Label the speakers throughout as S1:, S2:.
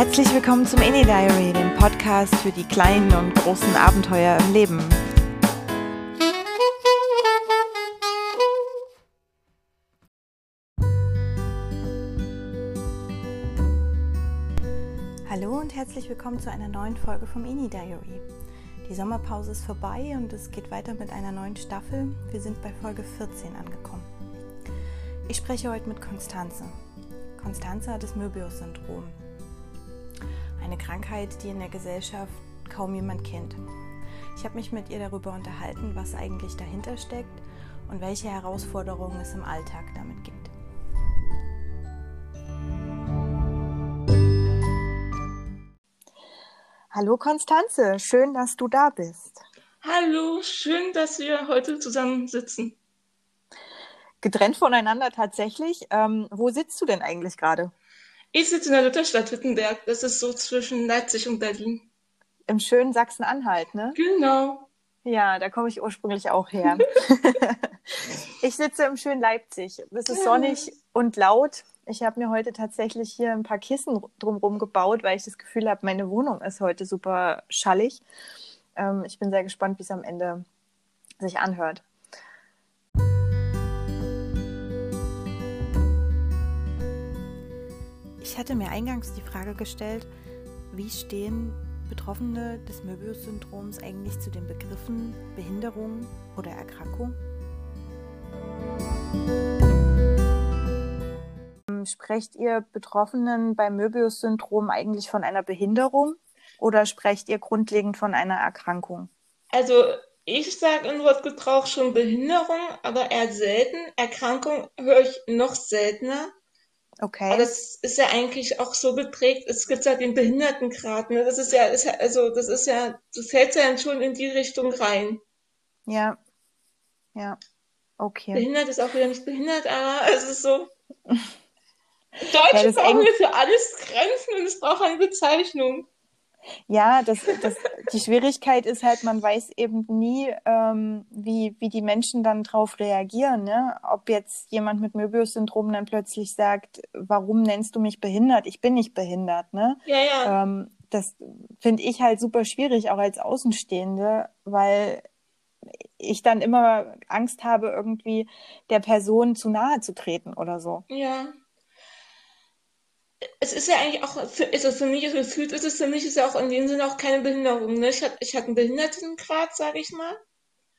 S1: Herzlich willkommen zum Any Diary, dem Podcast für die kleinen und großen Abenteuer im Leben. Hallo und herzlich willkommen zu einer neuen Folge vom Any Diary. Die Sommerpause ist vorbei und es geht weiter mit einer neuen Staffel. Wir sind bei Folge 14 angekommen. Ich spreche heute mit Konstanze. Konstanze hat das Möbius-Syndrom. Eine Krankheit, die in der Gesellschaft kaum jemand kennt. Ich habe mich mit ihr darüber unterhalten, was eigentlich dahinter steckt und welche Herausforderungen es im Alltag damit gibt. Hallo Konstanze, schön, dass du da bist.
S2: Hallo, schön, dass wir heute zusammen sitzen.
S1: Getrennt voneinander tatsächlich. Ähm, wo sitzt du denn eigentlich gerade?
S2: Ich sitze in der Lutherstadt Wittenberg. Das ist so zwischen Leipzig und Berlin.
S1: Im schönen Sachsen-Anhalt, ne?
S2: Genau.
S1: Ja, da komme ich ursprünglich auch her. ich sitze im schönen Leipzig. Es ist sonnig und laut. Ich habe mir heute tatsächlich hier ein paar Kissen drumherum gebaut, weil ich das Gefühl habe, meine Wohnung ist heute super schallig. Ähm, ich bin sehr gespannt, wie es am Ende sich anhört. Ich hatte mir eingangs die Frage gestellt, wie stehen Betroffene des Möbius-Syndroms eigentlich zu den Begriffen Behinderung oder Erkrankung? Sprecht ihr Betroffenen beim Möbius-Syndrom eigentlich von einer Behinderung oder sprecht ihr grundlegend von einer Erkrankung?
S2: Also ich sage in Wortgebrauch schon Behinderung, aber eher selten. Erkrankung höre ich noch seltener.
S1: Okay.
S2: Aber das ist ja eigentlich auch so geprägt, es gibt ja den Behindertengrad, ne? Das ist ja, ist ja, also das ist ja, du fällst ja schon in die Richtung rein.
S1: Ja. Ja. Okay.
S2: Behindert ist auch wieder nicht behindert, aber es ist so. Deutsch ja, brauchen wir für alles Grenzen und es braucht eine Bezeichnung.
S1: Ja, das, das, die Schwierigkeit ist halt, man weiß eben nie, ähm, wie, wie die Menschen dann drauf reagieren. Ne? Ob jetzt jemand mit Möbius-Syndrom dann plötzlich sagt, warum nennst du mich behindert? Ich bin nicht behindert. Ne?
S2: Ja, ja.
S1: Ähm, das finde ich halt super schwierig, auch als Außenstehende, weil ich dann immer Angst habe, irgendwie der Person zu nahe zu treten oder so.
S2: Ja es ist ja eigentlich auch, für, ist es für mich, gefühlt ist es für mich ist ja auch in dem Sinne auch keine Behinderung. Ne? Ich hatte ich hab einen Behindertengrad, sage ich mal.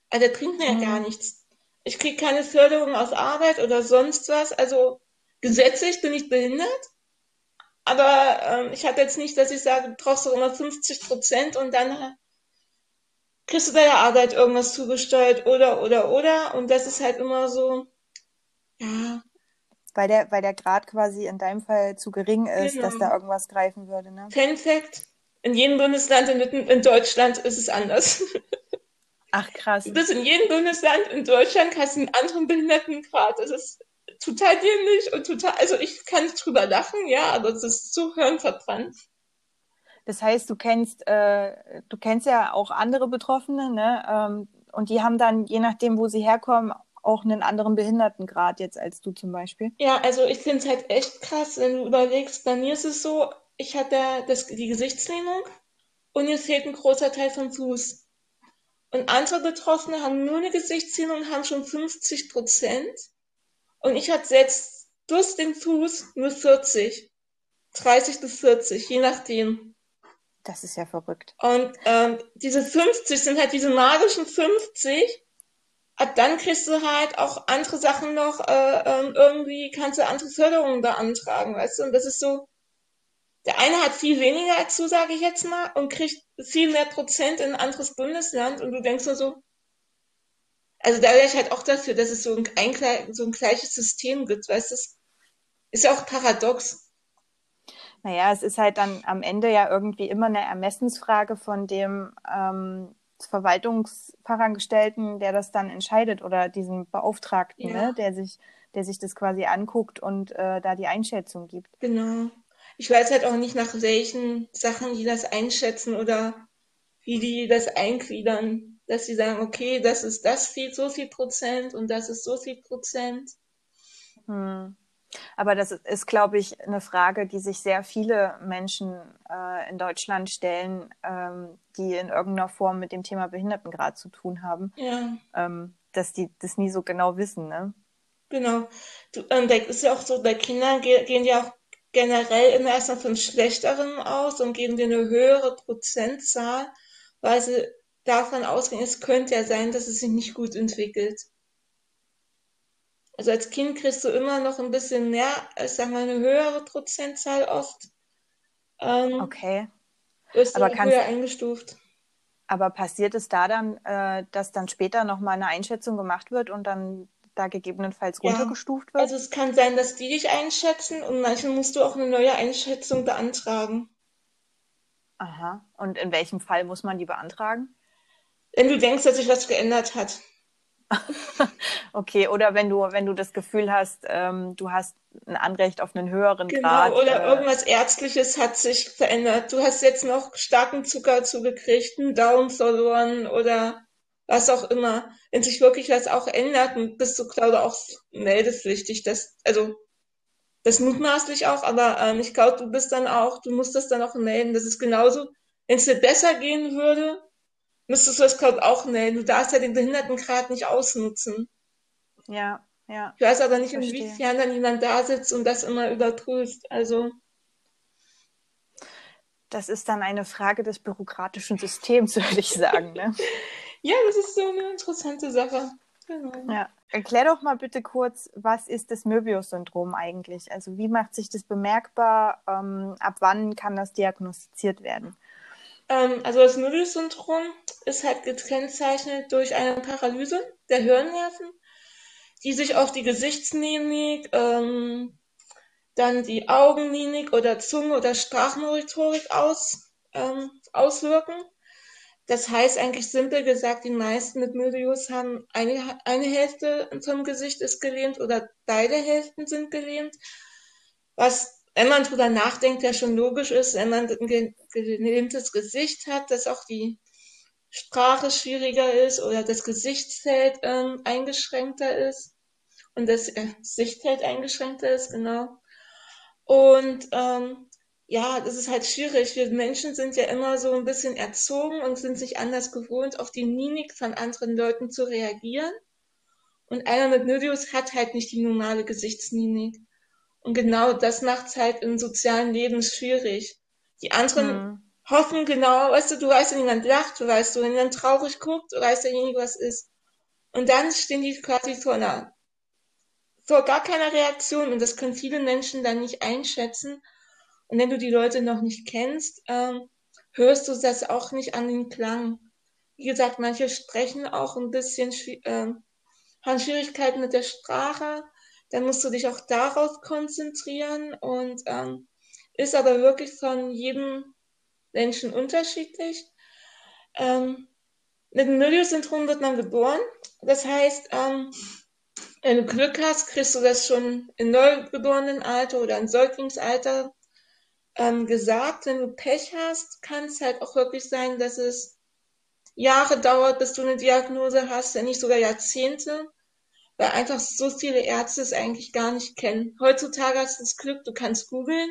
S2: Also der bringt mir mhm. ja gar nichts. Ich kriege keine Förderung aus Arbeit oder sonst was. Also gesetzlich bin ich behindert. Aber ähm, ich habe jetzt nicht, dass ich sage, du brauchst doch immer 50 Prozent und dann kriegst du bei der Arbeit irgendwas zugesteuert oder, oder, oder. Und das ist halt immer so, ja,
S1: weil der, weil der Grad quasi in deinem Fall zu gering ist, genau. dass da irgendwas greifen würde. Ne?
S2: Fan Fact: In jedem Bundesland in, in Deutschland ist es anders.
S1: Ach krass.
S2: Du bist in jedem Bundesland in Deutschland hast einen anderen Behindertengrad. Das ist total dämlich und total, also ich kann nicht drüber lachen, ja, aber es ist so hirnverbrannt.
S1: Das heißt, du kennst, äh, du kennst ja auch andere Betroffene, ne? Ähm, und die haben dann, je nachdem, wo sie herkommen, auch einen anderen Behindertengrad jetzt als du zum Beispiel?
S2: Ja, also ich finde es halt echt krass, wenn du überlegst, bei mir ist es so, ich hatte das, die Gesichtslähmung und mir fehlt ein großer Teil vom Fuß. Und andere Betroffene haben nur eine Gesichtslähmung und haben schon 50 Prozent. Und ich hatte jetzt durch den Fuß nur 40. 30 bis 40, je nachdem.
S1: Das ist ja verrückt.
S2: Und ähm, diese 50 sind halt diese magischen 50, ab dann kriegst du halt auch andere Sachen noch, äh, ähm, irgendwie kannst du andere Förderungen beantragen, weißt du? Und das ist so, der eine hat viel weniger du, sage ich jetzt mal, und kriegt viel mehr Prozent in ein anderes Bundesland und du denkst nur so, also da wäre ich halt auch dafür, dass es so ein, ein, so ein gleiches System gibt, weißt du? Ist ja auch paradox.
S1: Naja, es ist halt dann am Ende ja irgendwie immer eine Ermessensfrage von dem, ähm, Verwaltungsfachangestellten, der das dann entscheidet oder diesen Beauftragten, ja. ne, der sich, der sich das quasi anguckt und äh, da die Einschätzung gibt.
S2: Genau. Ich weiß halt auch nicht, nach welchen Sachen die das einschätzen oder wie die das eingliedern, dass sie sagen, okay, das ist das viel, so viel Prozent und das ist so viel Prozent.
S1: Hm. Aber das ist, glaube ich, eine Frage, die sich sehr viele Menschen äh, in Deutschland stellen, ähm, die in irgendeiner Form mit dem Thema Behindertengrad zu tun haben.
S2: Ja.
S1: Ähm, dass die das nie so genau wissen, ne?
S2: Genau. Du, ähm, das ist ja auch so, bei Kindern ge gehen ja auch generell immer erstmal von Schlechteren aus und geben dir eine höhere Prozentzahl, weil sie davon ausgehen, es könnte ja sein, dass es sich nicht gut entwickelt. Also als Kind kriegst du immer noch ein bisschen mehr, ich sag mal, eine höhere Prozentzahl oft.
S1: Ähm, okay.
S2: Ist aber kannst, höher eingestuft.
S1: Aber passiert es da dann, äh, dass dann später nochmal eine Einschätzung gemacht wird und dann da gegebenenfalls runtergestuft ja. wird?
S2: Also es kann sein, dass die dich einschätzen und manchmal musst du auch eine neue Einschätzung beantragen.
S1: Aha. Und in welchem Fall muss man die beantragen?
S2: Wenn du denkst, dass sich was geändert hat.
S1: okay, oder wenn du, wenn du das Gefühl hast, ähm, du hast ein Anrecht auf einen höheren
S2: genau,
S1: Grad.
S2: Oder äh, irgendwas Ärztliches hat sich verändert. Du hast jetzt noch starken Zucker zugekriegt, einen Daumen verloren oder was auch immer. Wenn sich wirklich was auch ändert, bist du, glaube ich, auch meldepflichtig. Das, also, das mutmaßlich auch, aber ähm, ich glaube, du bist dann auch, du musst das dann auch melden. Das ist genauso, wenn es dir besser gehen würde, müsstest du das, glaube ich, auch melden. Du darfst ja den Behindertengrad nicht ausnutzen.
S1: Ja, ja.
S2: Ich weiß aber nicht, Verstehe. inwiefern dann jemand da sitzt und das immer überprüft. Also.
S1: Das ist dann eine Frage des bürokratischen Systems, würde ich sagen. Ne?
S2: ja, das ist so eine interessante Sache. Genau.
S1: Ja. Erklär doch mal bitte kurz, was ist das Möbius-Syndrom eigentlich? Also wie macht sich das bemerkbar? Ähm, ab wann kann das diagnostiziert werden?
S2: Ähm, also das Möbius-Syndrom ist halt gekennzeichnet durch eine Paralyse der Hirnnerven, die sich auf die Gesichtsmimik, ähm, dann die Augenmimik oder Zunge- oder Sprachmotorik aus, ähm, auswirken. Das heißt eigentlich simpel gesagt, die meisten mit Möbius haben eine, eine Hälfte vom Gesicht ist gelähmt oder beide Hälften sind gelähmt, was wenn man drüber nachdenkt, ja schon logisch ist, wenn man ein gelähmtes Gesicht hat, dass auch die Sprache schwieriger ist oder das Gesichtsfeld ähm, eingeschränkter ist und das äh, Sichtfeld eingeschränkter ist, genau. Und ähm, ja, das ist halt schwierig. Wir Menschen sind ja immer so ein bisschen erzogen und sind sich anders gewohnt, auf die Mimik von anderen Leuten zu reagieren. Und einer mit Möbius hat halt nicht die normale Gesichtsmimik. Und genau das macht es halt im sozialen Leben schwierig. Die anderen mhm. hoffen genau, weißt du, du weißt, wenn jemand lacht, du weißt, wenn jemand traurig guckt, du weißt derjenige, was ist. Und dann stehen die quasi vor einer, vor gar keiner Reaktion und das können viele Menschen dann nicht einschätzen. Und wenn du die Leute noch nicht kennst, ähm, hörst du das auch nicht an den Klang. Wie gesagt, manche sprechen auch ein bisschen, äh, haben Schwierigkeiten mit der Sprache dann musst du dich auch darauf konzentrieren und ähm, ist aber wirklich von jedem Menschen unterschiedlich. Ähm, mit dem Milieu-Syndrom wird man geboren. Das heißt, ähm, wenn du Glück hast, kriegst du das schon im neugeborenen Alter oder im Säuglingsalter ähm, gesagt. Wenn du Pech hast, kann es halt auch wirklich sein, dass es Jahre dauert, bis du eine Diagnose hast, wenn nicht sogar Jahrzehnte weil einfach so viele Ärzte es eigentlich gar nicht kennen. Heutzutage hast du das Glück, du kannst googeln.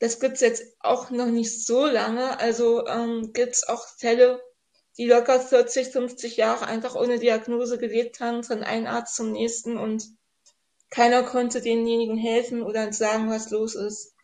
S2: Das gibt's jetzt auch noch nicht so lange. Also ähm, gibt's auch Fälle, die locker 40, 50 Jahre einfach ohne Diagnose gelebt haben, von einem Arzt zum nächsten und keiner konnte denjenigen helfen oder sagen, was los ist.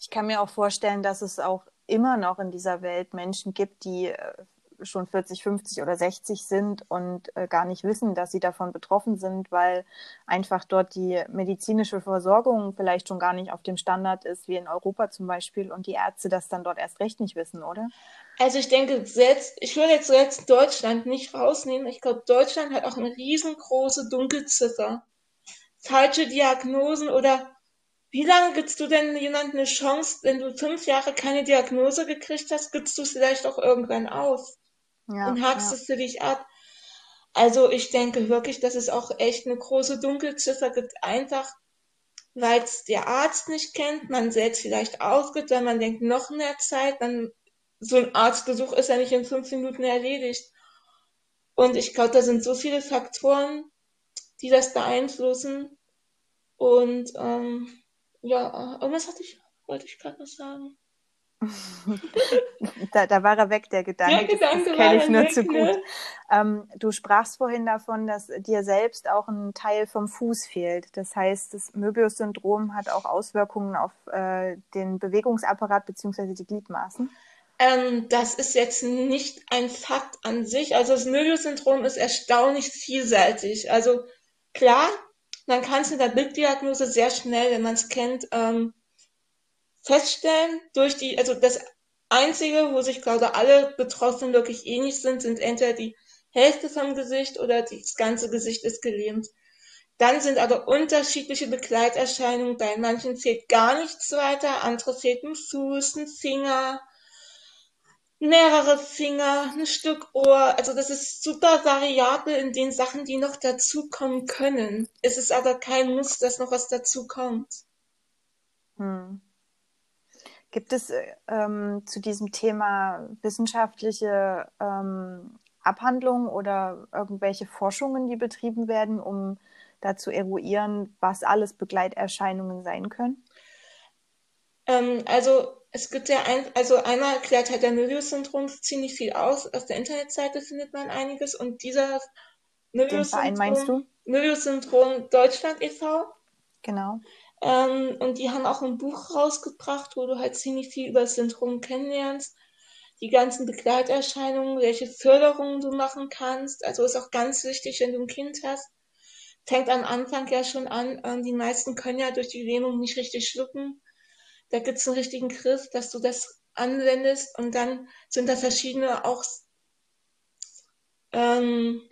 S1: Ich kann mir auch vorstellen, dass es auch immer noch in dieser Welt Menschen gibt, die äh, schon 40, 50 oder 60 sind und äh, gar nicht wissen, dass sie davon betroffen sind, weil einfach dort die medizinische Versorgung vielleicht schon gar nicht auf dem Standard ist, wie in Europa zum Beispiel, und die Ärzte das dann dort erst recht nicht wissen, oder?
S2: Also ich denke, selbst, ich würde jetzt jetzt Deutschland nicht rausnehmen. Ich glaube, Deutschland hat auch eine riesengroße Dunkelziffer. Falsche Diagnosen oder wie lange gibst du denn jemandem eine Chance, wenn du fünf Jahre keine Diagnose gekriegt hast, gibst du es vielleicht auch irgendwann auf? Ja, und hakst ja. es für dich ab. Also ich denke wirklich, dass es auch echt eine große Dunkelziffer gibt, einfach weil es der Arzt nicht kennt, man selbst vielleicht ausgeht, weil man denkt, noch mehr Zeit, dann so ein Arztbesuch ist ja nicht in fünf Minuten erledigt. Und ich glaube, da sind so viele Faktoren, die das beeinflussen. Und ähm, ja, irgendwas hatte ich, wollte ich gerade noch sagen.
S1: da, da war er weg, der Gedanke. Der Gedanke das, kenne ich nur weg, zu gut. Ne? Ähm, du sprachst vorhin davon, dass dir selbst auch ein Teil vom Fuß fehlt. Das heißt, das Möbius-Syndrom hat auch Auswirkungen auf äh, den Bewegungsapparat bzw. die Gliedmaßen.
S2: Ähm, das ist jetzt nicht ein Fakt an sich. Also das Möbius-Syndrom ist erstaunlich vielseitig. Also klar, man kann es in der Bilddiagnose sehr schnell, wenn man es kennt, ähm, feststellen durch die, also das Einzige, wo sich, glaube alle Betroffenen wirklich ähnlich sind, sind entweder die Hälfte vom Gesicht oder das ganze Gesicht ist gelähmt. Dann sind aber unterschiedliche Begleiterscheinungen. Bei manchen zählt gar nichts weiter, andere fehlt ein Fuß, ein Finger, mehrere Finger, ein Stück Ohr. Also das ist super variabel in den Sachen, die noch dazukommen können. Es ist aber kein Muss, dass noch was dazukommt. Hm.
S1: Gibt es ähm, zu diesem Thema wissenschaftliche ähm, Abhandlungen oder irgendwelche Forschungen, die betrieben werden, um da zu eruieren, was alles Begleiterscheinungen sein können?
S2: Ähm, also es gibt ja ein, also einmal erklärt halt der Möbius-Syndrom ziemlich viel aus. Auf der Internetseite findet man einiges und dieser
S1: Möbius-Syndrom,
S2: Möbius-Syndrom Deutschland e.V.
S1: Genau.
S2: Ähm, und die haben auch ein Buch rausgebracht, wo du halt ziemlich viel über das Syndrom kennenlernst. Die ganzen Begleiterscheinungen, welche Förderungen du machen kannst. Also ist auch ganz wichtig, wenn du ein Kind hast. Fängt am Anfang ja schon an. Ähm, die meisten können ja durch die Lähmung nicht richtig schlucken. Da gibt es einen richtigen Griff, dass du das anwendest und dann sind da verschiedene auch ähm,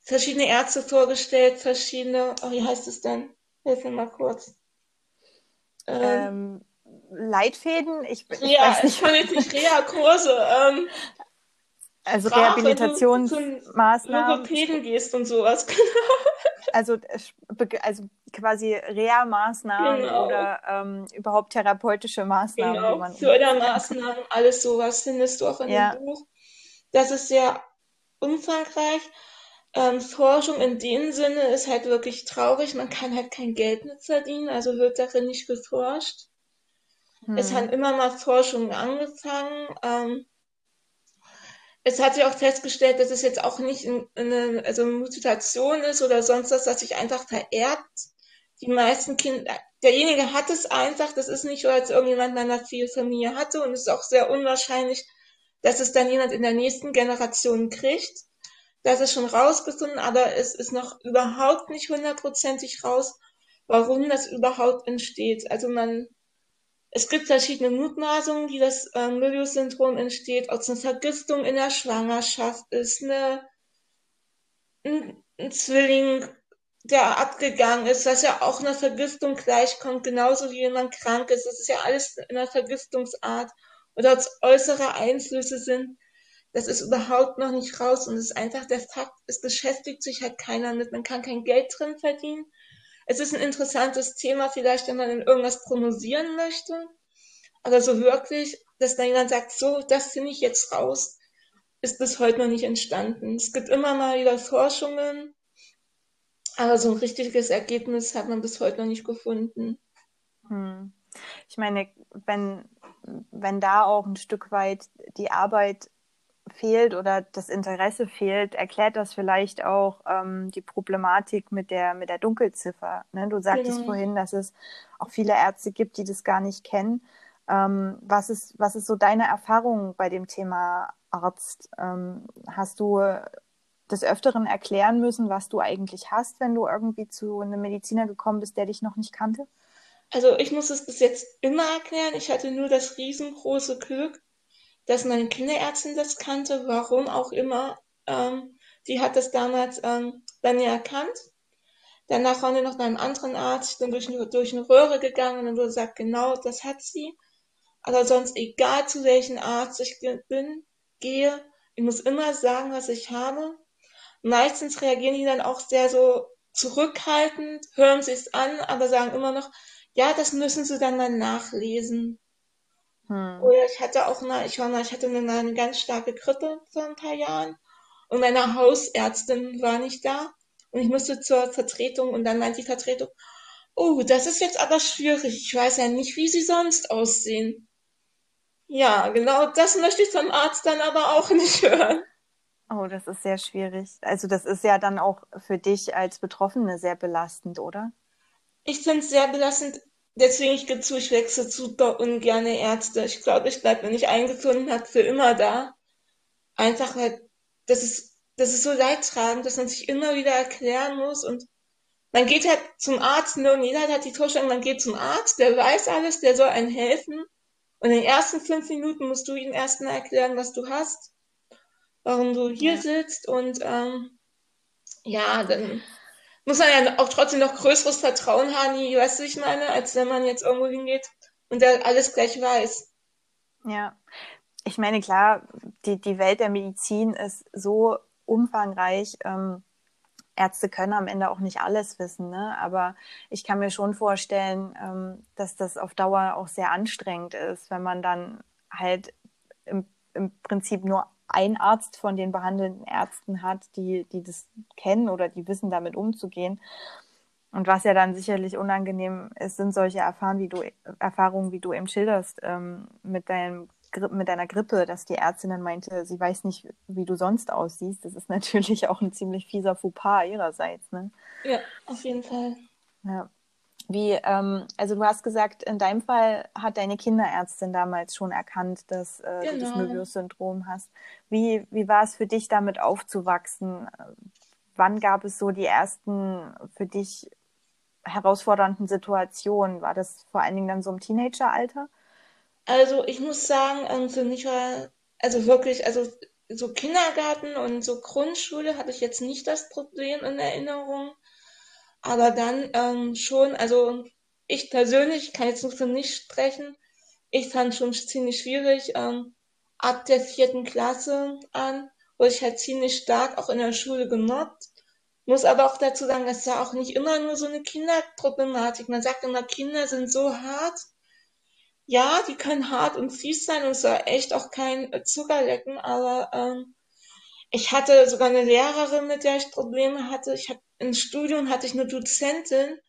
S2: verschiedene Ärzte vorgestellt, verschiedene, oh, wie heißt es denn? Hilf mir mal kurz.
S1: Ähm, Leitfäden? Ich,
S2: ich ja, weiß nicht. ich nicht Reha-Kurse. Ähm,
S1: also Rehabilitationsmaßnahmen.
S2: Logopäden gehst und sowas.
S1: also, also quasi Reha-Maßnahmen genau. oder ähm, überhaupt therapeutische Maßnahmen.
S2: Genau. Man Fördermaßnahmen, alles sowas findest du auch in ja. dem Buch. Das ist sehr umfangreich. Ähm, Forschung in dem Sinne ist halt wirklich traurig. Man kann halt kein Geld mit verdienen, also wird darin nicht geforscht. Hm. Es haben immer mal Forschungen angefangen. Ähm, es hat sich auch festgestellt, dass es jetzt auch nicht eine, also eine Mutation ist oder sonst was, dass sich einfach vererbt. Die meisten Kinder, derjenige hat es einfach, das ist nicht so, als irgendjemand meiner viel Familie hatte und es ist auch sehr unwahrscheinlich, dass es dann jemand in der nächsten Generation kriegt. Das ist schon rausgefunden, aber es ist noch überhaupt nicht hundertprozentig raus, warum das überhaupt entsteht. Also man, es gibt verschiedene Mutmaßungen, wie das äh, Möbius-Syndrom entsteht, ob es eine Vergiftung in der Schwangerschaft ist, eine, ein, ein Zwilling, der abgegangen ist, was ja auch einer Vergiftung gleichkommt, genauso wie wenn man krank ist. Das ist ja alles in einer Vergiftungsart oder es äußere Einflüsse sind das ist überhaupt noch nicht raus und es ist einfach der Fakt, es beschäftigt sich halt keiner mit, man kann kein Geld drin verdienen. Es ist ein interessantes Thema, vielleicht, wenn man in irgendwas promovieren möchte, aber so wirklich, dass da jemand sagt, so, das finde ich jetzt raus, ist bis heute noch nicht entstanden. Es gibt immer mal wieder Forschungen, aber so ein richtiges Ergebnis hat man bis heute noch nicht gefunden.
S1: Hm. Ich meine, wenn, wenn da auch ein Stück weit die Arbeit fehlt oder das Interesse fehlt, erklärt das vielleicht auch ähm, die Problematik mit der, mit der Dunkelziffer. Ne? Du sagtest genau. vorhin, dass es auch viele Ärzte gibt, die das gar nicht kennen. Ähm, was, ist, was ist so deine Erfahrung bei dem Thema Arzt? Ähm, hast du des Öfteren erklären müssen, was du eigentlich hast, wenn du irgendwie zu einem Mediziner gekommen bist, der dich noch nicht kannte?
S2: Also ich muss es bis jetzt immer erklären. Ich hatte nur das riesengroße Glück, dass meine Kinderärztin das kannte, warum auch immer. Ähm, die hat das damals ähm, bei mir erkannt. Danach waren wir noch bei einem anderen Arzt, bin durch, durch eine Röhre gegangen und dann wurde gesagt, genau, das hat sie. Aber sonst, egal zu welchem Arzt ich bin, gehe, ich muss immer sagen, was ich habe. Meistens reagieren die dann auch sehr so zurückhaltend, hören sie es an, aber sagen immer noch, ja, das müssen sie dann mal nachlesen. Hm. Oder ich hatte auch mal, ich war ich hatte mal eine ganz starke Grippe vor ein paar Jahren und meine Hausärztin war nicht da und ich musste zur Vertretung und dann meinte die Vertretung, Oh, das ist jetzt aber schwierig. Ich weiß ja nicht, wie sie sonst aussehen. Ja, genau das möchte ich zum Arzt dann aber auch nicht hören.
S1: Oh, das ist sehr schwierig. Also das ist ja dann auch für dich als Betroffene sehr belastend, oder?
S2: Ich finde es sehr belastend. Deswegen ich gehe zu, ich wechsle super ungern Ärzte. Ich glaube, ich bleibe, wenn ich eingefunden habe, für immer da. Einfach weil das ist, das ist so leidtragend, dass man sich immer wieder erklären muss und man geht halt zum Arzt, ne, und jeder hat die Vorstellung, man geht zum Arzt, der weiß alles, der soll einem helfen. Und in den ersten fünf Minuten musst du ihm erstmal erklären, was du hast, warum du hier ja. sitzt und ähm, ja, dann muss man ja auch trotzdem noch größeres Vertrauen haben, wie, weißt du, ich meine, als wenn man jetzt irgendwo hingeht und der alles gleich weiß.
S1: Ja, ich meine, klar, die, die Welt der Medizin ist so umfangreich. Ähm, Ärzte können am Ende auch nicht alles wissen, ne? aber ich kann mir schon vorstellen, ähm, dass das auf Dauer auch sehr anstrengend ist, wenn man dann halt im, im Prinzip nur ein Arzt von den behandelnden Ärzten hat, die, die das kennen oder die wissen, damit umzugehen. Und was ja dann sicherlich unangenehm ist, sind solche Erfahrungen, wie du, Erfahrungen, wie du eben schilderst, ähm, mit deinem mit deiner Grippe, dass die Ärztin dann meinte, sie weiß nicht, wie du sonst aussiehst. Das ist natürlich auch ein ziemlich fieser Fauxpas ihrerseits. Ne?
S2: Ja, auf jeden Fall.
S1: Ja. Wie, ähm, also du hast gesagt, in deinem Fall hat deine Kinderärztin damals schon erkannt, dass äh, genau. du das genau. Möbius-Syndrom hast. Wie, wie war es für dich, damit aufzuwachsen? Wann gab es so die ersten für dich herausfordernden Situationen? War das vor allen Dingen dann so im Teenageralter?
S2: Also ich muss sagen, ähm, für mich war, also wirklich, also so Kindergarten und so Grundschule hatte ich jetzt nicht das Problem in Erinnerung. Aber dann ähm, schon, also ich persönlich kann jetzt für mich sprechen. Ich fand schon ziemlich schwierig, ähm, ab der vierten Klasse an, wurde ich halt ziemlich stark auch in der Schule gemobbt. Muss aber auch dazu sagen, es war auch nicht immer nur so eine Kinderproblematik. Man sagt immer, Kinder sind so hart ja, die können hart und fies sein und es soll echt auch kein Zuckerlecken, aber ähm, ich hatte sogar eine Lehrerin, mit der ich Probleme hatte. Ich hatte im Studium hatte ich eine Dozentin,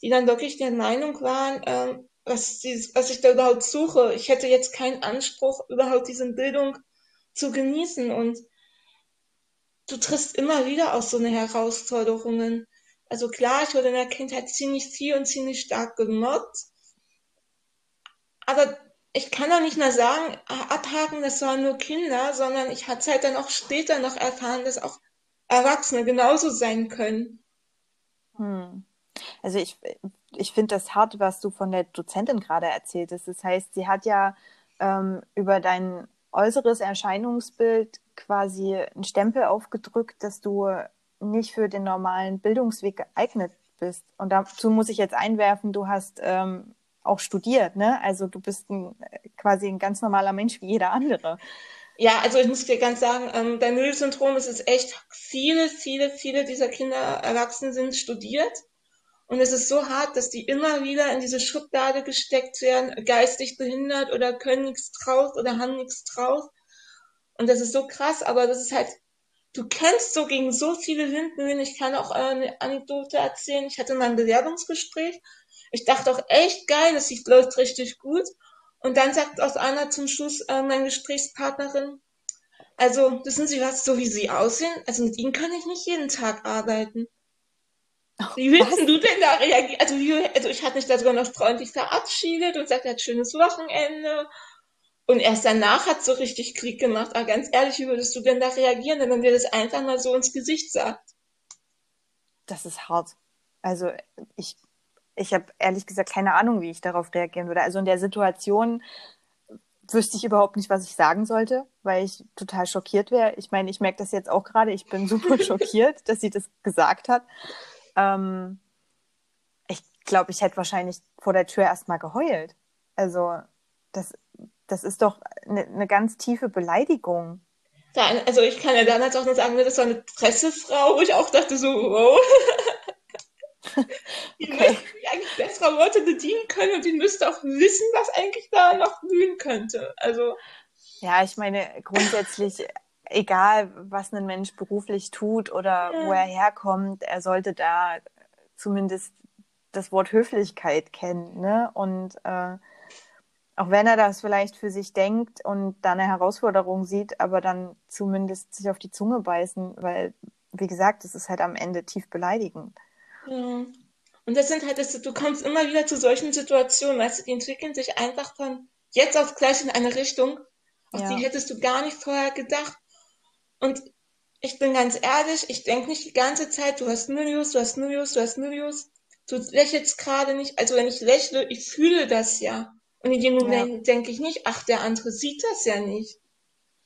S2: die dann wirklich der Meinung waren, ähm, was, die, was ich da überhaupt suche. Ich hätte jetzt keinen Anspruch, überhaupt diese Bildung zu genießen. Und du triffst immer wieder aus so eine Herausforderungen. Also klar, ich wurde in der Kindheit ziemlich viel und ziemlich stark gemobbt. Aber ich kann doch nicht mehr sagen, abhaken, das waren nur Kinder, sondern ich hatte halt dann auch später noch erfahren, dass auch Erwachsene genauso sein können.
S1: Hm. Also ich, ich finde das hart, was du von der Dozentin gerade erzählt hast. Das heißt, sie hat ja ähm, über dein äußeres Erscheinungsbild quasi einen Stempel aufgedrückt, dass du nicht für den normalen Bildungsweg geeignet bist. Und dazu muss ich jetzt einwerfen, du hast ähm, auch studiert, ne? Also du bist ein, quasi ein ganz normaler Mensch wie jeder andere.
S2: Ja, also ich muss dir ganz sagen, ähm, bei Müll-Syndrom ist es echt, viele, viele, viele dieser Kinder, Erwachsenen sind studiert. Und es ist so hart, dass die immer wieder in diese Schublade gesteckt werden, geistig behindert oder können nichts draus oder haben nichts draus. Und das ist so krass, aber das ist halt, du kämpfst so gegen so viele Windmühlen. Ich kann auch eine Anekdote erzählen. Ich hatte mal ein Bewerbungsgespräch ich dachte auch echt geil, das sieht läuft richtig gut. Und dann sagt aus einer zum Schluss äh, meine Gesprächspartnerin, also wissen Sie was, so wie Sie aussehen, also mit Ihnen kann ich nicht jeden Tag arbeiten. Wie willst du denn da reagieren? Also, wie, also ich hatte mich da sogar noch freundlich verabschiedet und sagte, hat schönes Wochenende. Und erst danach hat so richtig Krieg gemacht. Aber ganz ehrlich, wie würdest du denn da reagieren, wenn man dir das einfach mal so ins Gesicht sagt?
S1: Das ist hart. Also ich ich habe ehrlich gesagt keine Ahnung, wie ich darauf reagieren würde. Also in der Situation wüsste ich überhaupt nicht, was ich sagen sollte, weil ich total schockiert wäre. Ich meine, ich merke das jetzt auch gerade. Ich bin super schockiert, dass sie das gesagt hat. Ähm, ich glaube, ich hätte wahrscheinlich vor der Tür erstmal geheult. Also das, das ist doch eine ne ganz tiefe Beleidigung.
S2: also ich kann ja damals auch nur sagen, das war eine Pressefrau, wo ich auch dachte so, wow. Die okay. müsste eigentlich bessere Leute bedienen können und die müsste auch wissen, was eigentlich da noch blühen könnte. Also.
S1: Ja, ich meine, grundsätzlich, egal was ein Mensch beruflich tut oder ja. wo er herkommt, er sollte da zumindest das Wort Höflichkeit kennt, ne? Und äh, auch wenn er das vielleicht für sich denkt und da eine Herausforderung sieht, aber dann zumindest sich auf die Zunge beißen, weil, wie gesagt, das ist halt am Ende tief beleidigend.
S2: Ja. Und das sind halt, das, du kommst immer wieder zu solchen Situationen, weißt du, die entwickeln sich einfach von jetzt auf gleich in eine Richtung, auf ja. die hättest du gar nicht vorher gedacht. Und ich bin ganz ehrlich, ich denke nicht die ganze Zeit, du hast Milius, du hast Milius, du hast Milius. Du lächelst gerade nicht. Also wenn ich lächle, ich fühle das ja. Und in dem Moment ja. denke ich nicht, ach, der andere sieht das ja nicht.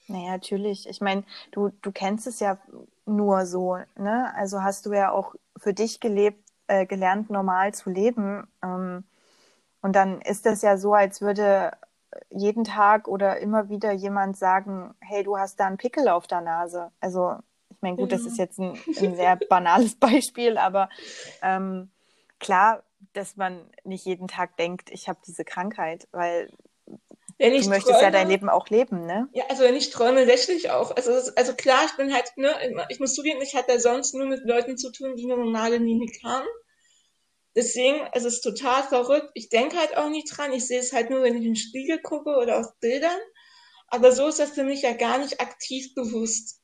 S1: Naja, natürlich. Ich meine, du, du kennst es ja nur so, ne? Also hast du ja auch für dich gelebt, äh, gelernt, normal zu leben. Ähm, und dann ist das ja so, als würde jeden Tag oder immer wieder jemand sagen, hey, du hast da einen Pickel auf der Nase. Also ich meine, gut, das ist mhm. jetzt ein, ein sehr banales Beispiel, aber ähm, klar, dass man nicht jeden Tag denkt, ich habe diese Krankheit, weil du möchtest träume, ja dein Leben auch leben, ne?
S2: Ja, also wenn ich träume, lächle ich auch. Also, also klar, ich bin halt, ne, ich muss zugeben, ich hatte sonst nur mit Leuten zu tun, die eine normale Mimik haben. Deswegen, es ist total verrückt. Ich denke halt auch nicht dran. Ich sehe es halt nur, wenn ich in den Spiegel gucke oder auf Bildern. Aber so ist das für mich ja gar nicht aktiv bewusst.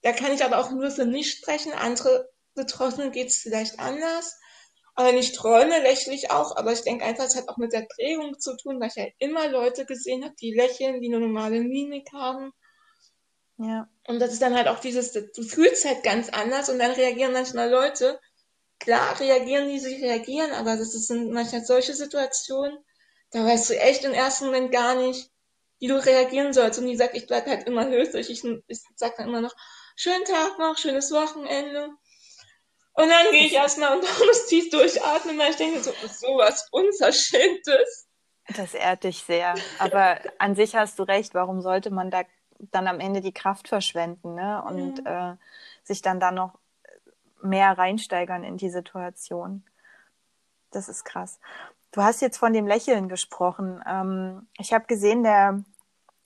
S2: Da kann ich aber auch nur für mich sprechen. Andere Betroffenen geht es vielleicht anders. Aber wenn ich träume, lächle ich auch. Aber ich denke einfach, es hat auch mit der Prägung zu tun, weil ich ja immer Leute gesehen habe, die lächeln, die eine normale Mimik haben. Ja. Und das ist dann halt auch dieses, du fühlst halt ganz anders und dann reagieren manchmal Leute, klar reagieren die, sie reagieren, aber das sind manchmal solche Situationen, da weißt du echt im ersten Moment gar nicht, wie du reagieren sollst. Und die sagt, ich bleib halt immer höflich. Ich, ich sag dann immer noch, schönen Tag noch, schönes Wochenende. Und dann gehe ich erstmal und muss tief durchatmen, weil ich denke, so, so was Unverschämtes.
S1: Das ehrt dich sehr. Aber an sich hast du recht, warum sollte man da dann am Ende die Kraft verschwenden ne? und mhm. äh, sich dann da noch mehr reinsteigern in die Situation. Das ist krass. Du hast jetzt von dem Lächeln gesprochen. Ähm, ich habe gesehen, der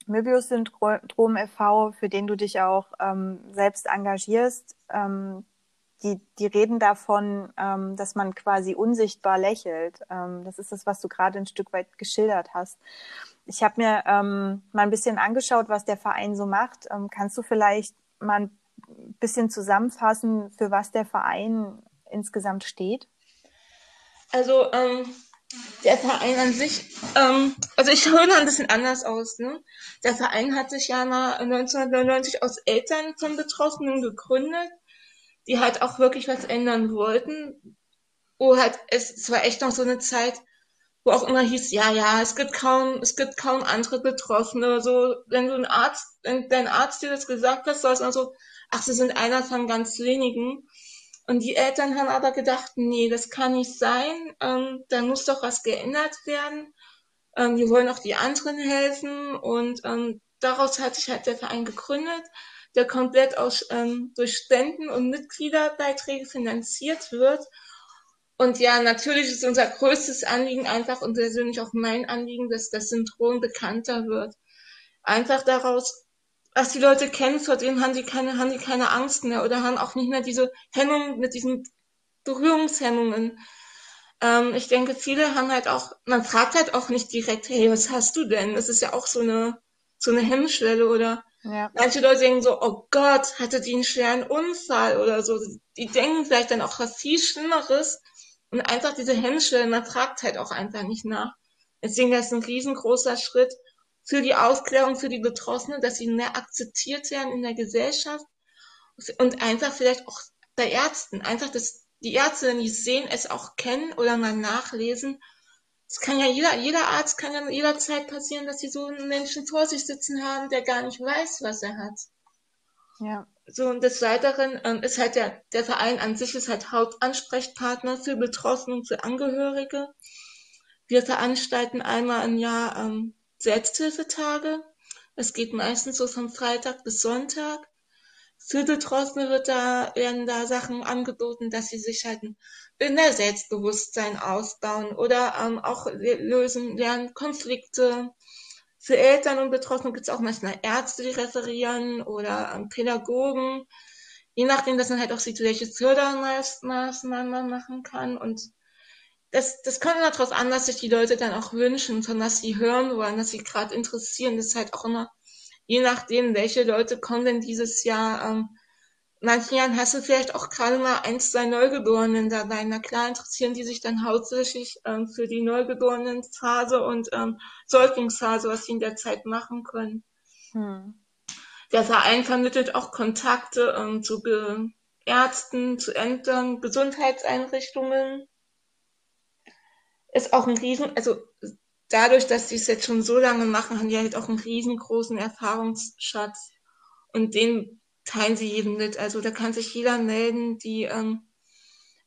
S1: Möbius-Syndrom e.V., für den du dich auch ähm, selbst engagierst, ähm, die, die reden davon, ähm, dass man quasi unsichtbar lächelt. Ähm, das ist das, was du gerade ein Stück weit geschildert hast. Ich habe mir ähm, mal ein bisschen angeschaut, was der Verein so macht. Ähm, kannst du vielleicht mal ein bisschen zusammenfassen, für was der Verein insgesamt steht?
S2: Also ähm, der Verein an sich, ähm, also ich höre ein bisschen anders aus. Ne? Der Verein hat sich ja mal 1999 aus Eltern von Betroffenen gegründet, die halt auch wirklich was ändern wollten. Wo halt es, es war echt noch so eine Zeit, wo auch immer hieß, ja, ja, es gibt kaum, es gibt kaum andere Betroffene. So, wenn du ein Arzt, wenn dein Arzt dir das gesagt hat, so, also, ach, sie sind einer von ganz wenigen. Und die Eltern haben aber gedacht, nee, das kann nicht sein, ähm, da muss doch was geändert werden. Ähm, wir wollen auch die anderen helfen und ähm, daraus hat sich halt der Verein gegründet, der komplett aus, ähm, durch Spenden und Mitgliederbeiträge finanziert wird. Und ja, natürlich ist unser größtes Anliegen einfach und persönlich auch mein Anliegen, dass das Syndrom bekannter wird. Einfach daraus was die Leute kennen, vor denen haben die keine, haben die keine Angst mehr oder haben auch nicht mehr diese Hemmung mit diesen Berührungshemmungen. Ähm, ich denke, viele haben halt auch, man fragt halt auch nicht direkt, hey, was hast du denn? Das ist ja auch so eine, so eine Hemmschwelle oder ja. manche Leute denken so, oh Gott, hatte die einen schweren Unfall oder so. Die denken vielleicht dann auch was viel Schlimmeres und einfach diese Hemmschwelle, man fragt halt auch einfach nicht nach. Deswegen ist ein riesengroßer Schritt, für die Aufklärung für die Betroffenen, dass sie mehr akzeptiert werden in der Gesellschaft und einfach vielleicht auch bei Ärzten, einfach dass die Ärzte, wenn die sehen, es auch kennen oder mal nachlesen. Es kann ja jeder, jeder Arzt kann ja jederzeit passieren, dass sie so einen Menschen vor sich sitzen haben, der gar nicht weiß, was er hat. Ja. So, und des Weiteren ähm, ist halt der, der Verein an sich ist halt Hauptansprechpartner für Betroffene und für Angehörige. Wir veranstalten einmal im Jahr ähm, Selbsthilfetage. Es geht meistens so von Freitag bis Sonntag. Für Betroffene wird da, werden da Sachen angeboten, dass sie sich halt in der Selbstbewusstsein ausbauen oder ähm, auch lösen lernen Konflikte. Für Eltern und Betroffene gibt es auch manchmal Ärzte, die referieren oder ähm, Pädagogen. Je nachdem, dass man halt auch sieht, welche Fördermaßnahmen man machen kann. Und das, das kommt immer darauf an, dass sich die Leute dann auch wünschen, von was sie hören wollen, was sie gerade interessieren. Das ist halt auch immer, je nachdem, welche Leute kommen denn dieses Jahr. Ähm, manchen Jahren hast du vielleicht auch gerade mal eins, zwei Neugeborenen dabei. Na klar interessieren die sich dann hauptsächlich ähm, für die Neugeborenen-Phase und ähm, Säuglingsphase, was sie in der Zeit machen können. Hm. Der Verein vermittelt auch Kontakte ähm, zu Be Ärzten, zu Ämtern, Gesundheitseinrichtungen. Ist auch ein Riesen, also dadurch, dass die es jetzt schon so lange machen, haben die halt auch einen riesengroßen Erfahrungsschatz. Und den teilen sie jedem mit. Also da kann sich jeder melden, die ähm,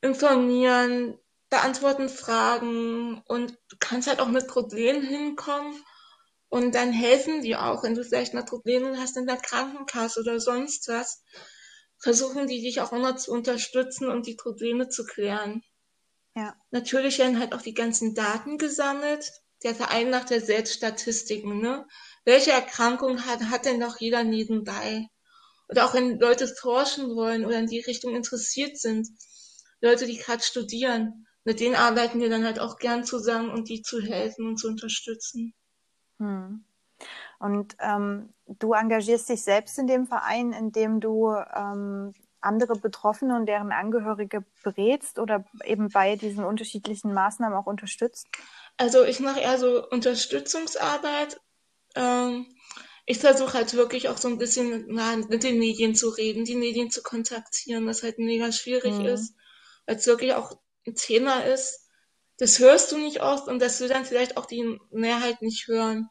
S2: informieren, beantworten Fragen und du kannst halt auch mit Problemen hinkommen und dann helfen die auch, wenn du vielleicht mal Probleme hast in der Krankenkasse oder sonst was, versuchen die dich auch immer zu unterstützen und die Probleme zu klären. Ja. Natürlich werden halt auch die ganzen Daten gesammelt. Der Verein macht ja selbst Statistiken, ne? Welche Erkrankung hat, hat denn noch jeder nebenbei? Oder auch wenn Leute forschen wollen oder in die Richtung interessiert sind. Leute, die gerade studieren. Mit denen arbeiten wir dann halt auch gern zusammen, um die zu helfen und zu unterstützen.
S1: Hm. Und ähm, du engagierst dich selbst in dem Verein, indem du ähm, andere Betroffene und deren Angehörige berätst oder eben bei diesen unterschiedlichen Maßnahmen auch unterstützt?
S2: Also ich mache eher so Unterstützungsarbeit. Ähm, ich versuche halt wirklich auch so ein bisschen na, mit den Medien zu reden, die Medien zu kontaktieren, was halt mega schwierig mhm. ist, weil es wirklich auch ein Thema ist, das hörst du nicht oft und das will dann vielleicht auch die Mehrheit nicht hören.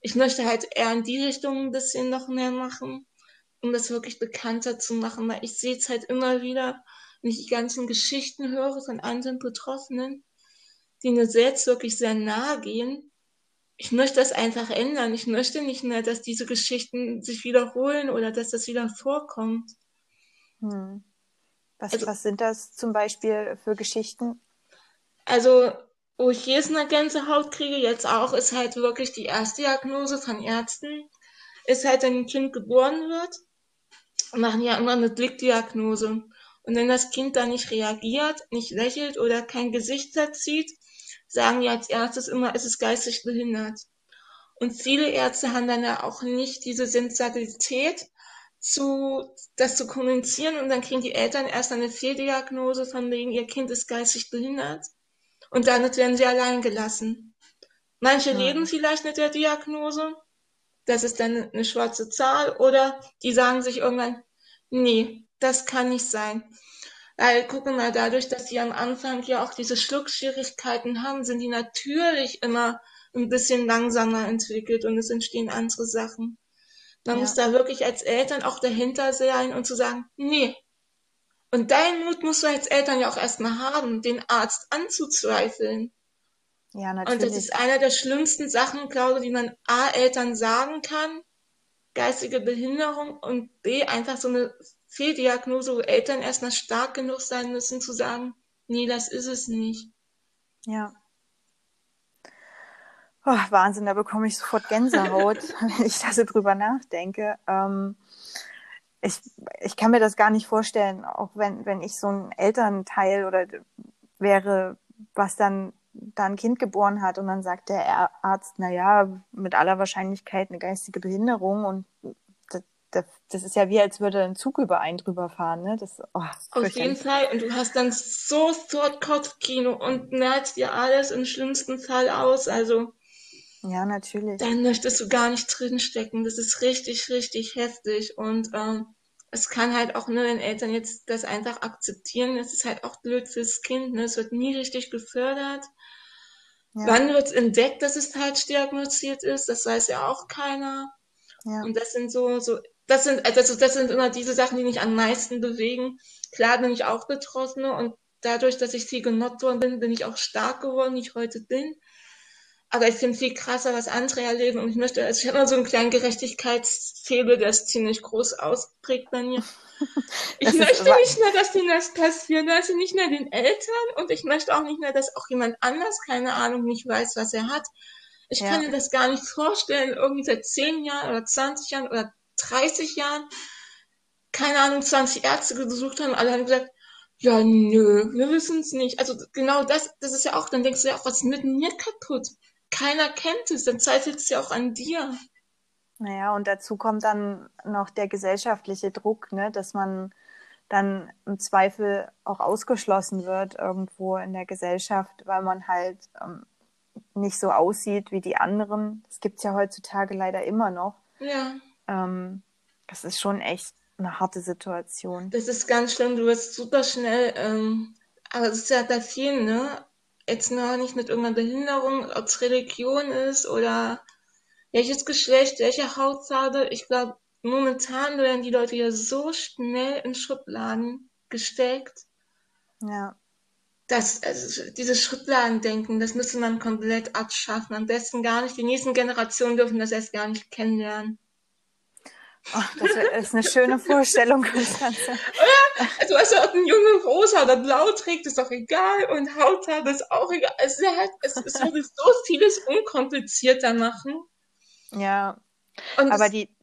S2: Ich möchte halt eher in die Richtung ein bisschen noch mehr machen, um das wirklich bekannter zu machen, weil ich sehe es halt immer wieder, wenn ich die ganzen Geschichten höre von anderen Betroffenen, die mir selbst wirklich sehr nahe gehen. Ich möchte das einfach ändern. Ich möchte nicht mehr, dass diese Geschichten sich wiederholen oder dass das wieder vorkommt.
S1: Hm. Was, also, was sind das zum Beispiel für Geschichten?
S2: Also, wo ich jedes Mal Gänsehaut kriege, jetzt auch, ist halt wirklich die erste Diagnose von Ärzten, ist halt, wenn ein Kind geboren wird, machen ja immer eine Blickdiagnose. Und wenn das Kind da nicht reagiert, nicht lächelt oder kein Gesicht verzieht, sagen die als erstes immer, es ist geistig behindert. Und viele Ärzte haben dann ja auch nicht diese Sensibilität, zu, das zu kommunizieren und dann kriegen die Eltern erst eine Fehldiagnose von wegen, ihr Kind ist geistig behindert und damit werden sie allein gelassen. Manche ja. leben vielleicht mit der Diagnose, das ist dann eine schwarze Zahl, oder die sagen sich irgendwann, nee, das kann nicht sein. Weil, gucken mal, dadurch, dass sie am Anfang ja auch diese Schluckschwierigkeiten haben, sind die natürlich immer ein bisschen langsamer entwickelt und es entstehen andere Sachen. Man ja. muss da wirklich als Eltern auch dahinter sein und zu sagen, nee, und deinen Mut musst du als Eltern ja auch erstmal haben, den Arzt anzuzweifeln. Ja, natürlich. Und das ist einer der schlimmsten Sachen, glaube ich, die man A, Eltern sagen kann, geistige Behinderung und B, einfach so eine Fehldiagnose, wo Eltern erstmal stark genug sein müssen zu sagen, nee, das ist es nicht.
S1: Ja. Oh, Wahnsinn, da bekomme ich sofort Gänsehaut, wenn ich da so drüber nachdenke. Ähm, ich, ich kann mir das gar nicht vorstellen, auch wenn, wenn ich so ein Elternteil oder wäre, was dann da ein Kind geboren hat und dann sagt der Arzt, na ja, mit aller Wahrscheinlichkeit eine geistige Behinderung und das, das, das ist ja wie, als würde ein Zug über einen drüber fahren, ne? Das,
S2: oh, Auf jeden Fall. Und du hast dann sofort Kopfkino und merkst dir alles im schlimmsten Fall aus. Also.
S1: Ja, natürlich.
S2: Dann möchtest du gar nicht drinstecken. Das ist richtig, richtig heftig. Und ähm, es kann halt auch nur, wenn Eltern jetzt das einfach akzeptieren, es ist halt auch blöd fürs Kind. Ne? Es wird nie richtig gefördert. Ja. Wann wird entdeckt, dass es falsch diagnostiziert ist? Das weiß ja auch keiner. Ja. Und das sind so, so, das sind, also das sind immer diese Sachen, die mich am meisten bewegen. Klar bin ich auch Betroffene und dadurch, dass ich viel genockt worden bin, bin ich auch stark geworden, wie ich heute bin. Aber ich finde viel krasser, was andere erleben. Und ich möchte, also ich habe immer so einen kleinen Gerechtigkeitsfebel, der ist ziemlich groß ausprägt bei mir. Ich möchte nicht mehr, dass denen das passiert. Also nicht nur den Eltern und ich möchte auch nicht mehr, dass auch jemand anders, keine Ahnung, nicht weiß, was er hat. Ich ja. kann mir das gar nicht vorstellen, irgendwie seit 10 Jahren oder 20 Jahren oder 30 Jahren, keine Ahnung, 20 Ärzte gesucht haben, alle haben gesagt, Ja, nö, wir wissen es nicht. Also genau das, das ist ja auch, dann denkst du ja auch, was ist mit mir kaputt? Keiner kennt es, dann zweifelt es ja auch an dir.
S1: Naja, und dazu kommt dann noch der gesellschaftliche Druck, ne, dass man dann im Zweifel auch ausgeschlossen wird irgendwo in der Gesellschaft, weil man halt ähm, nicht so aussieht wie die anderen. Das gibt es ja heutzutage leider immer noch.
S2: Ja.
S1: Ähm, das ist schon echt eine harte Situation.
S2: Das ist ganz schlimm, du wirst super schnell, ähm, aber es ist ja bei vielen, ne? Jetzt noch nicht mit irgendeiner Behinderung, ob es Religion ist oder welches Geschlecht, welche Hautfarbe. Ich glaube, momentan werden die Leute ja so schnell in Schubladen gesteckt.
S1: Ja.
S2: Das, also dieses Schubladendenken, das müsste man komplett abschaffen. Am besten gar nicht. Die nächsten Generationen dürfen das erst gar nicht kennenlernen.
S1: Das ist eine schöne Vorstellung, Konstanze.
S2: also, weißt du, ob ein Junge rosa oder blau trägt, ist doch egal. Und Hautfarbe ist auch egal. Es, halt, es, es würde so vieles unkomplizierter machen.
S1: Ja. Und aber die,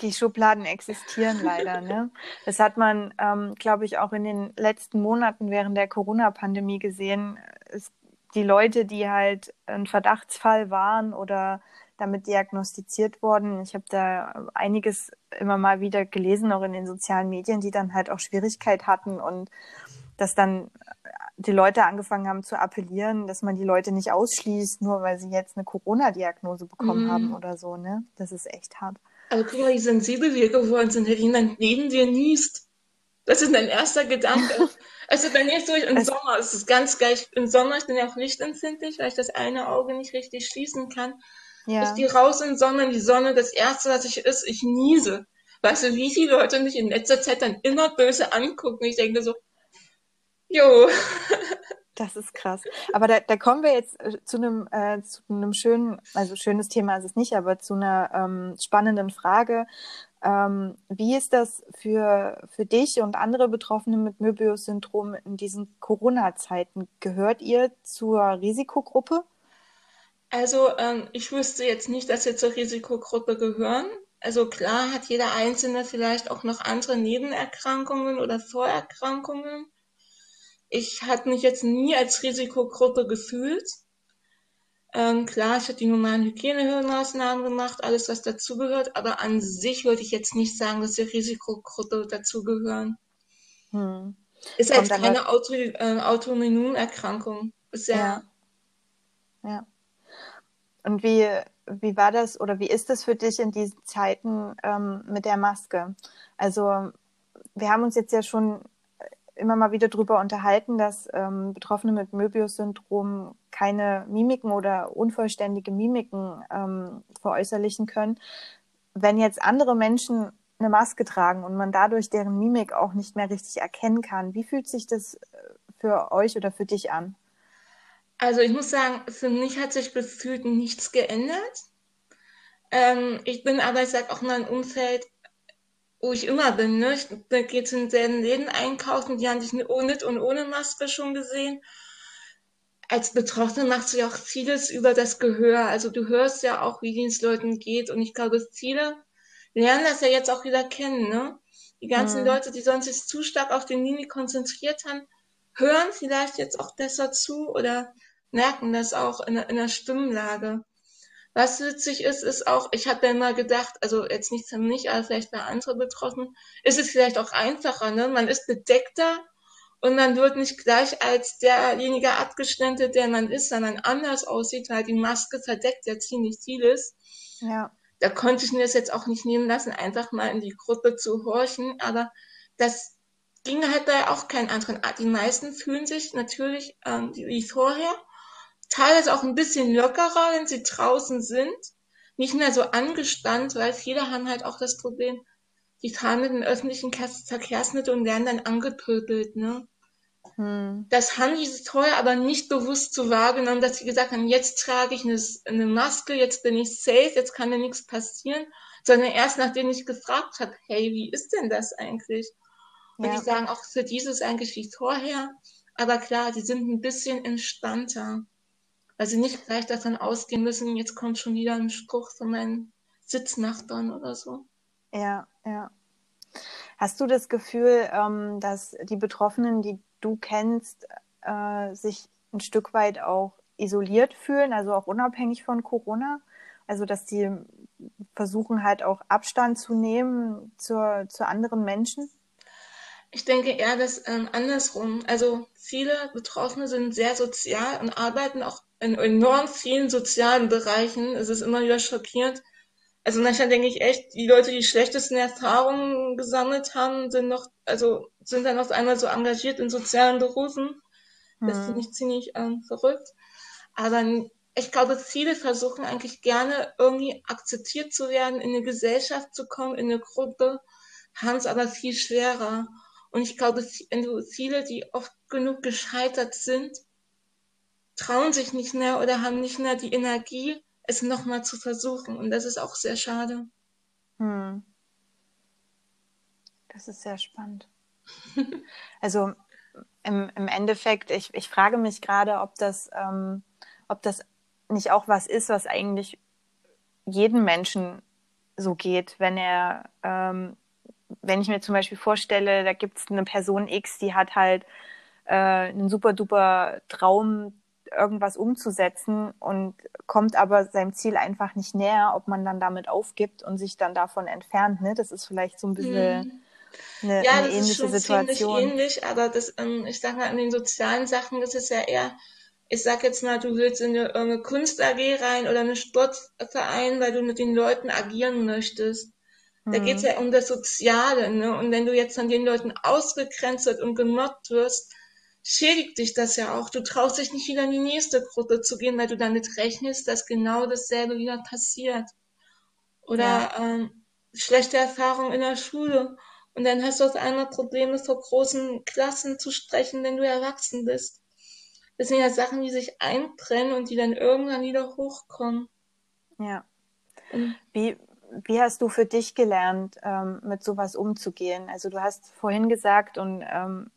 S1: die Schubladen existieren leider. Ne? Das hat man, ähm, glaube ich, auch in den letzten Monaten während der Corona-Pandemie gesehen. Es, die Leute, die halt ein Verdachtsfall waren oder damit diagnostiziert worden. Ich habe da einiges immer mal wieder gelesen, auch in den sozialen Medien, die dann halt auch Schwierigkeit hatten und dass dann die Leute angefangen haben zu appellieren, dass man die Leute nicht ausschließt, nur weil sie jetzt eine Corona-Diagnose bekommen mm. haben oder so. Ne? Das ist echt hart.
S2: Aber guck mal, wie sensibel wir geworden sind, wenn jemand neben dir niest. Das ist dein erster Gedanke. also bei mir ist so, im Sommer, es ist ganz geil, im Sommer, ich bin ja auch lichtempfindlich, weil ich das eine Auge nicht richtig schließen kann. Ja. Ich gehe raus in den Sommer, in die Sonne, das erste, was ich ist, ich niese. Weißt du, wie viele Leute mich in letzter Zeit dann immer böse angucken? Ich denke so, jo.
S1: Das ist krass. Aber da, da kommen wir jetzt äh, zu einem, äh, zu einem schönen, also schönes Thema ist es nicht, aber zu einer ähm, spannenden Frage. Ähm, wie ist das für, für dich und andere Betroffene mit Möbius-Syndrom in diesen Corona-Zeiten? Gehört ihr zur Risikogruppe?
S2: Also ähm, ich wüsste jetzt nicht, dass wir zur Risikogruppe gehören. Also klar hat jeder Einzelne vielleicht auch noch andere Nebenerkrankungen oder Vorerkrankungen ich hatte mich jetzt nie als Risikogruppe gefühlt. Ähm, klar, ich habe die normalen Hygienemaßnahmen gemacht, alles was dazugehört, aber an sich würde ich jetzt nicht sagen, dass die Risikogruppe dazugehören. Hm. Ist halt keine Auto, äh, Autoimmunerkrankung. Ist ja,
S1: ja. Ja. Und wie, wie war das oder wie ist das für dich in diesen Zeiten ähm, mit der Maske? Also wir haben uns jetzt ja schon immer mal wieder darüber unterhalten, dass ähm, Betroffene mit Möbius-Syndrom keine Mimiken oder unvollständige Mimiken ähm, veräußerlichen können. Wenn jetzt andere Menschen eine Maske tragen und man dadurch deren Mimik auch nicht mehr richtig erkennen kann, wie fühlt sich das äh, für euch oder für dich an?
S2: Also ich muss sagen, für mich hat sich gefühlt nichts geändert. Ähm, ich bin aber, ich sage auch in meinem Umfeld, wo ich immer bin. Ne? Ich gehe jetzt in selben Läden einkaufen, die haben dich mit und ohne Maske schon gesehen. Als Betroffene machst du ja auch vieles über das Gehör. Also du hörst ja auch, wie es Leuten geht. Und ich glaube, viele lernen das ja jetzt auch wieder kennen. Ne? Die ganzen mhm. Leute, die sonst sich zu stark auf den Mimik konzentriert haben, hören vielleicht jetzt auch besser zu oder merken das auch in der, in der Stimmlage. Was witzig ist, ist auch, ich habe ja immer gedacht, also jetzt nicht für mich, aber vielleicht bei anderen Betroffenen, ist es vielleicht auch einfacher, ne? Man ist bedeckter und man wird nicht gleich als derjenige abgeschnitten, der man ist, sondern anders aussieht, weil die Maske verdeckt ja ziemlich vieles.
S1: Ja.
S2: Da konnte ich mir das jetzt auch nicht nehmen lassen, einfach mal in die Gruppe zu horchen, aber das ging halt bei auch keinen anderen. Die meisten fühlen sich natürlich ähm, wie vorher teilweise auch ein bisschen lockerer, wenn sie draußen sind. Nicht mehr so angespannt, weil viele haben halt auch das Problem, die fahren mit den öffentlichen Verkehrsmitteln und werden dann angepöbelt, ne? Hm. Das haben die vorher aber nicht bewusst so wahrgenommen, dass sie gesagt haben, jetzt trage ich eine, eine Maske, jetzt bin ich safe, jetzt kann mir nichts passieren, sondern erst nachdem ich gefragt habe, hey, wie ist denn das eigentlich? Und ja. die sagen auch, für dieses eigentlich wie vorher, aber klar, die sind ein bisschen entspannter weil sie nicht gleich davon ausgehen müssen, jetzt kommt schon wieder ein Spruch von meinen Sitznachbarn oder so.
S1: Ja, ja. Hast du das Gefühl, ähm, dass die Betroffenen, die du kennst, äh, sich ein Stück weit auch isoliert fühlen, also auch unabhängig von Corona? Also dass die versuchen halt auch Abstand zu nehmen zur, zu anderen Menschen?
S2: Ich denke eher das ähm, andersrum. Also viele Betroffene sind sehr sozial und arbeiten auch in enorm vielen sozialen Bereichen. Es ist immer wieder schockierend. Also manchmal denke ich echt, die Leute, die schlechtesten Erfahrungen gesammelt haben, sind noch, also sind dann auf einmal so engagiert in sozialen Berufen. Das hm. finde ich ziemlich ähm, verrückt. Aber ich glaube, viele versuchen eigentlich gerne irgendwie akzeptiert zu werden, in eine Gesellschaft zu kommen, in eine Gruppe, haben es aber viel schwerer. Und ich glaube, viele, die oft genug gescheitert sind, trauen sich nicht mehr oder haben nicht mehr die Energie, es nochmal zu versuchen. Und das ist auch sehr schade. Hm.
S1: Das ist sehr spannend. also im, im Endeffekt, ich, ich frage mich gerade, ob das, ähm, ob das nicht auch was ist, was eigentlich jedem Menschen so geht, wenn er, ähm, wenn ich mir zum Beispiel vorstelle, da gibt es eine Person X, die hat halt äh, einen super duper Traum, irgendwas umzusetzen und kommt aber seinem Ziel einfach nicht näher, ob man dann damit aufgibt und sich dann davon entfernt. Ne? Das ist vielleicht so ein bisschen hm. eine, ja, eine ähnliche Situation. Ja, das ist schon
S2: ziemlich ähnlich, aber das, ähm, ich sage mal, an den sozialen Sachen ist es ja eher ich sag jetzt mal, du willst in eine, eine Kunst AG rein oder einen Sportverein, weil du mit den Leuten agieren möchtest. Mhm. Da geht's ja um das Soziale, ne? Und wenn du jetzt von den Leuten ausgegrenzt und gemobbt wirst, schädigt dich das ja auch. Du traust dich nicht wieder in die nächste Gruppe zu gehen, weil du damit rechnest, dass genau dasselbe wieder passiert. Oder ja. ähm, schlechte Erfahrungen in der Schule. Und dann hast du auf einmal Probleme vor großen Klassen zu sprechen, wenn du erwachsen bist. Das sind ja Sachen, die sich einbrennen und die dann irgendwann wieder hochkommen.
S1: Ja. Wie, wie hast du für dich gelernt, ähm, mit sowas umzugehen? Also du hast vorhin gesagt, und ähm,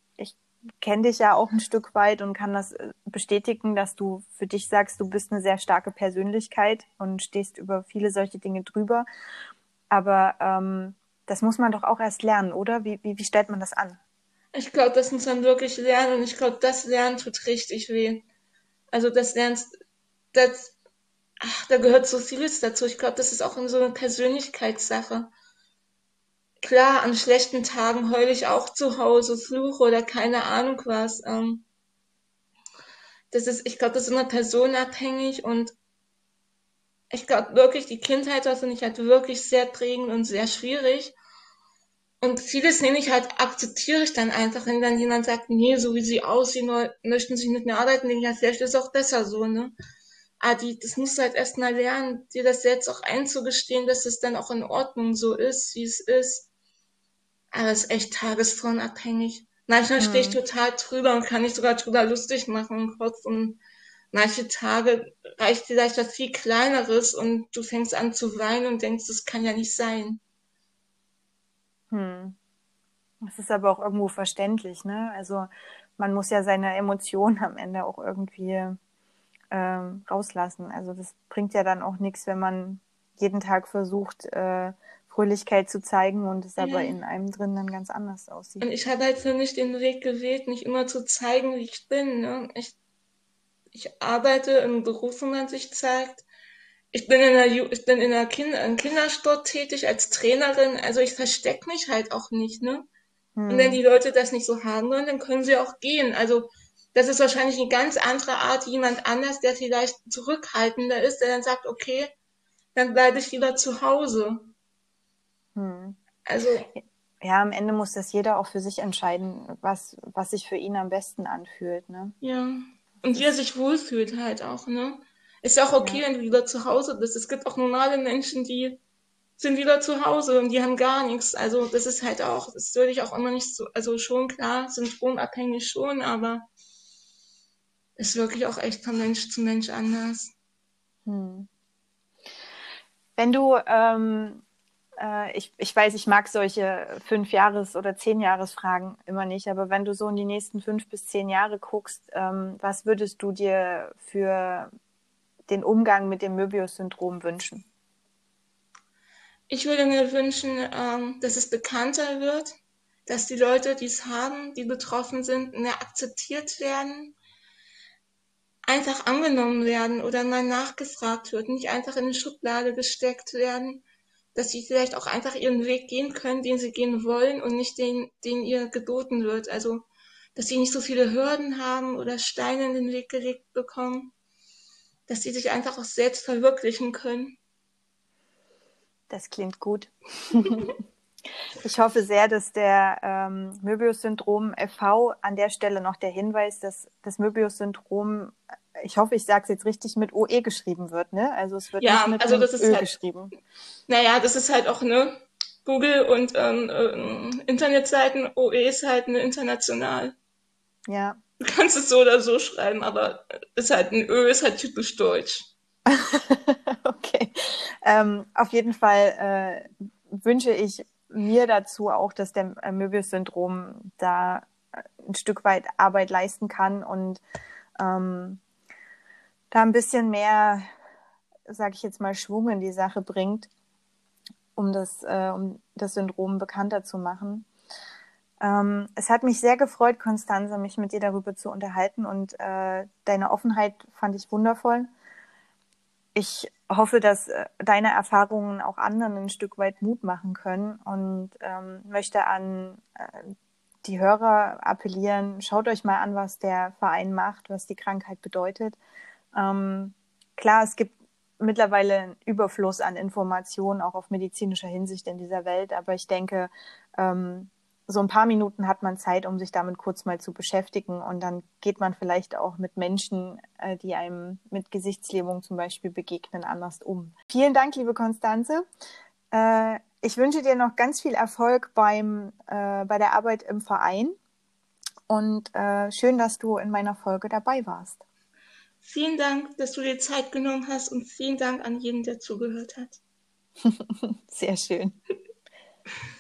S1: kenne dich ja auch ein Stück weit und kann das äh, bestätigen, dass du für dich sagst, du bist eine sehr starke Persönlichkeit und stehst über viele solche Dinge drüber. Aber ähm, das muss man doch auch erst lernen, oder? Wie, wie, wie stellt man das an?
S2: Ich glaube, das muss man wirklich lernen und ich glaube, das Lernen tut richtig weh. Also das lernst, das, ach, da gehört so vieles dazu. Ich glaube, das ist auch so eine Persönlichkeitssache. Klar, an schlechten Tagen heule ich auch zu Hause, fluche oder keine Ahnung was. Ähm, das ist, ich glaube, das ist immer personenabhängig und ich glaube wirklich, die Kindheit war für mich halt wirklich sehr prägend und sehr schwierig. Und vieles nehme ich halt, akzeptiere ich dann einfach, wenn dann jemand sagt, nee, so wie sie aussehen, möchten sie mit mir arbeiten, denke ich, ja, vielleicht ist es auch besser so, ne? Ah, die, das musst du halt erst mal lernen, dir das selbst auch einzugestehen, dass es dann auch in Ordnung so ist, wie es ist. Aber es ist echt tagesformabhängig. Manchmal stehe ich total drüber und kann mich sogar drüber lustig machen Kopf und manche Tage reicht vielleicht was viel Kleineres und du fängst an zu weinen und denkst, das kann ja nicht sein.
S1: Hm. Das ist aber auch irgendwo verständlich, ne? Also man muss ja seine Emotionen am Ende auch irgendwie ähm, rauslassen. Also das bringt ja dann auch nichts, wenn man jeden Tag versucht, äh, Fröhlichkeit zu zeigen und es ja. aber in einem drin dann ganz anders aussieht.
S2: Und ich habe halt für mich den Weg gewählt, nicht immer zu zeigen, wie ich bin. Ne? Ich, ich arbeite im Beruf, wo man sich zeigt ich bin in der, ich bin in der Kinder, im Kindersport tätig als Trainerin, also ich verstecke mich halt auch nicht, ne? Hm. Und wenn hm. die Leute das nicht so haben wollen, dann können sie auch gehen. Also das ist wahrscheinlich eine ganz andere Art, jemand anders, der vielleicht zurückhaltender ist, der dann sagt, okay, dann bleibe ich lieber zu Hause.
S1: Hm. Also ja, am Ende muss das jeder auch für sich entscheiden, was, was sich für ihn am besten anfühlt, ne?
S2: Ja. Und wie er sich wohlfühlt halt auch, ne? Ist auch okay, ja. wenn du wieder zu Hause bist. Es gibt auch normale Menschen, die sind wieder zu Hause und die haben gar nichts. Also das ist halt auch, das würde ich auch immer nicht so, also schon klar, syndromabhängig schon, aber ist wirklich auch echt von Mensch zu Mensch anders. Hm.
S1: Wenn du, ähm, äh, ich, ich weiß, ich mag solche Fünf-Jahres- oder Zehn-Jahres-Fragen immer nicht, aber wenn du so in die nächsten fünf bis zehn Jahre guckst, ähm, was würdest du dir für den Umgang mit dem Möbius-Syndrom wünschen?
S2: Ich würde mir wünschen, ähm, dass es bekannter wird, dass die Leute, die es haben, die betroffen sind, mehr akzeptiert werden, einfach angenommen werden oder mal nachgefragt wird, nicht einfach in eine Schublade gesteckt werden, dass sie vielleicht auch einfach ihren Weg gehen können, den sie gehen wollen und nicht den, den ihr geboten wird. Also, dass sie nicht so viele Hürden haben oder Steine in den Weg gelegt bekommen, dass sie sich einfach auch selbst verwirklichen können.
S1: Das klingt gut. Ich hoffe sehr, dass der ähm, Möbius-Syndrom e.V. an der Stelle noch der Hinweis, dass das Möbius-Syndrom, ich hoffe, ich sage es jetzt richtig, mit OE geschrieben wird, ne? Also es wird
S2: ja,
S1: nicht mit
S2: also das
S1: Ö
S2: ist halt,
S1: geschrieben.
S2: Naja, das ist halt auch, ne? Google und ähm, äh, Internetseiten, OE ist halt ne, international.
S1: Ja.
S2: Du kannst es so oder so schreiben, aber ist halt ein Ö, ist halt typisch deutsch.
S1: okay. Ähm, auf jeden Fall äh, wünsche ich mir dazu auch, dass der Möbius-Syndrom da ein Stück weit Arbeit leisten kann und ähm, da ein bisschen mehr, sage ich jetzt mal, Schwung in die Sache bringt, um das, äh, um das Syndrom bekannter zu machen. Ähm, es hat mich sehr gefreut, Konstanze, mich mit dir darüber zu unterhalten und äh, deine Offenheit fand ich wundervoll. Ich hoffe, dass äh, deine Erfahrungen auch anderen ein Stück weit Mut machen können und ähm, möchte an äh, die Hörer appellieren, schaut euch mal an, was der Verein macht, was die Krankheit bedeutet. Ähm, klar, es gibt mittlerweile einen Überfluss an Informationen, auch auf medizinischer Hinsicht in dieser Welt, aber ich denke, ähm, so ein paar Minuten hat man Zeit, um sich damit kurz mal zu beschäftigen und dann geht man vielleicht auch mit Menschen, äh, die einem mit Gesichtslähmung zum Beispiel begegnen, anders um. Vielen Dank, liebe Konstanze. Äh, ich wünsche dir noch ganz viel Erfolg beim, äh, bei der Arbeit im Verein und schön, dass du in meiner Folge dabei warst.
S2: Vielen Dank, dass du dir Zeit genommen hast und vielen Dank an jeden, der zugehört hat.
S1: Sehr schön.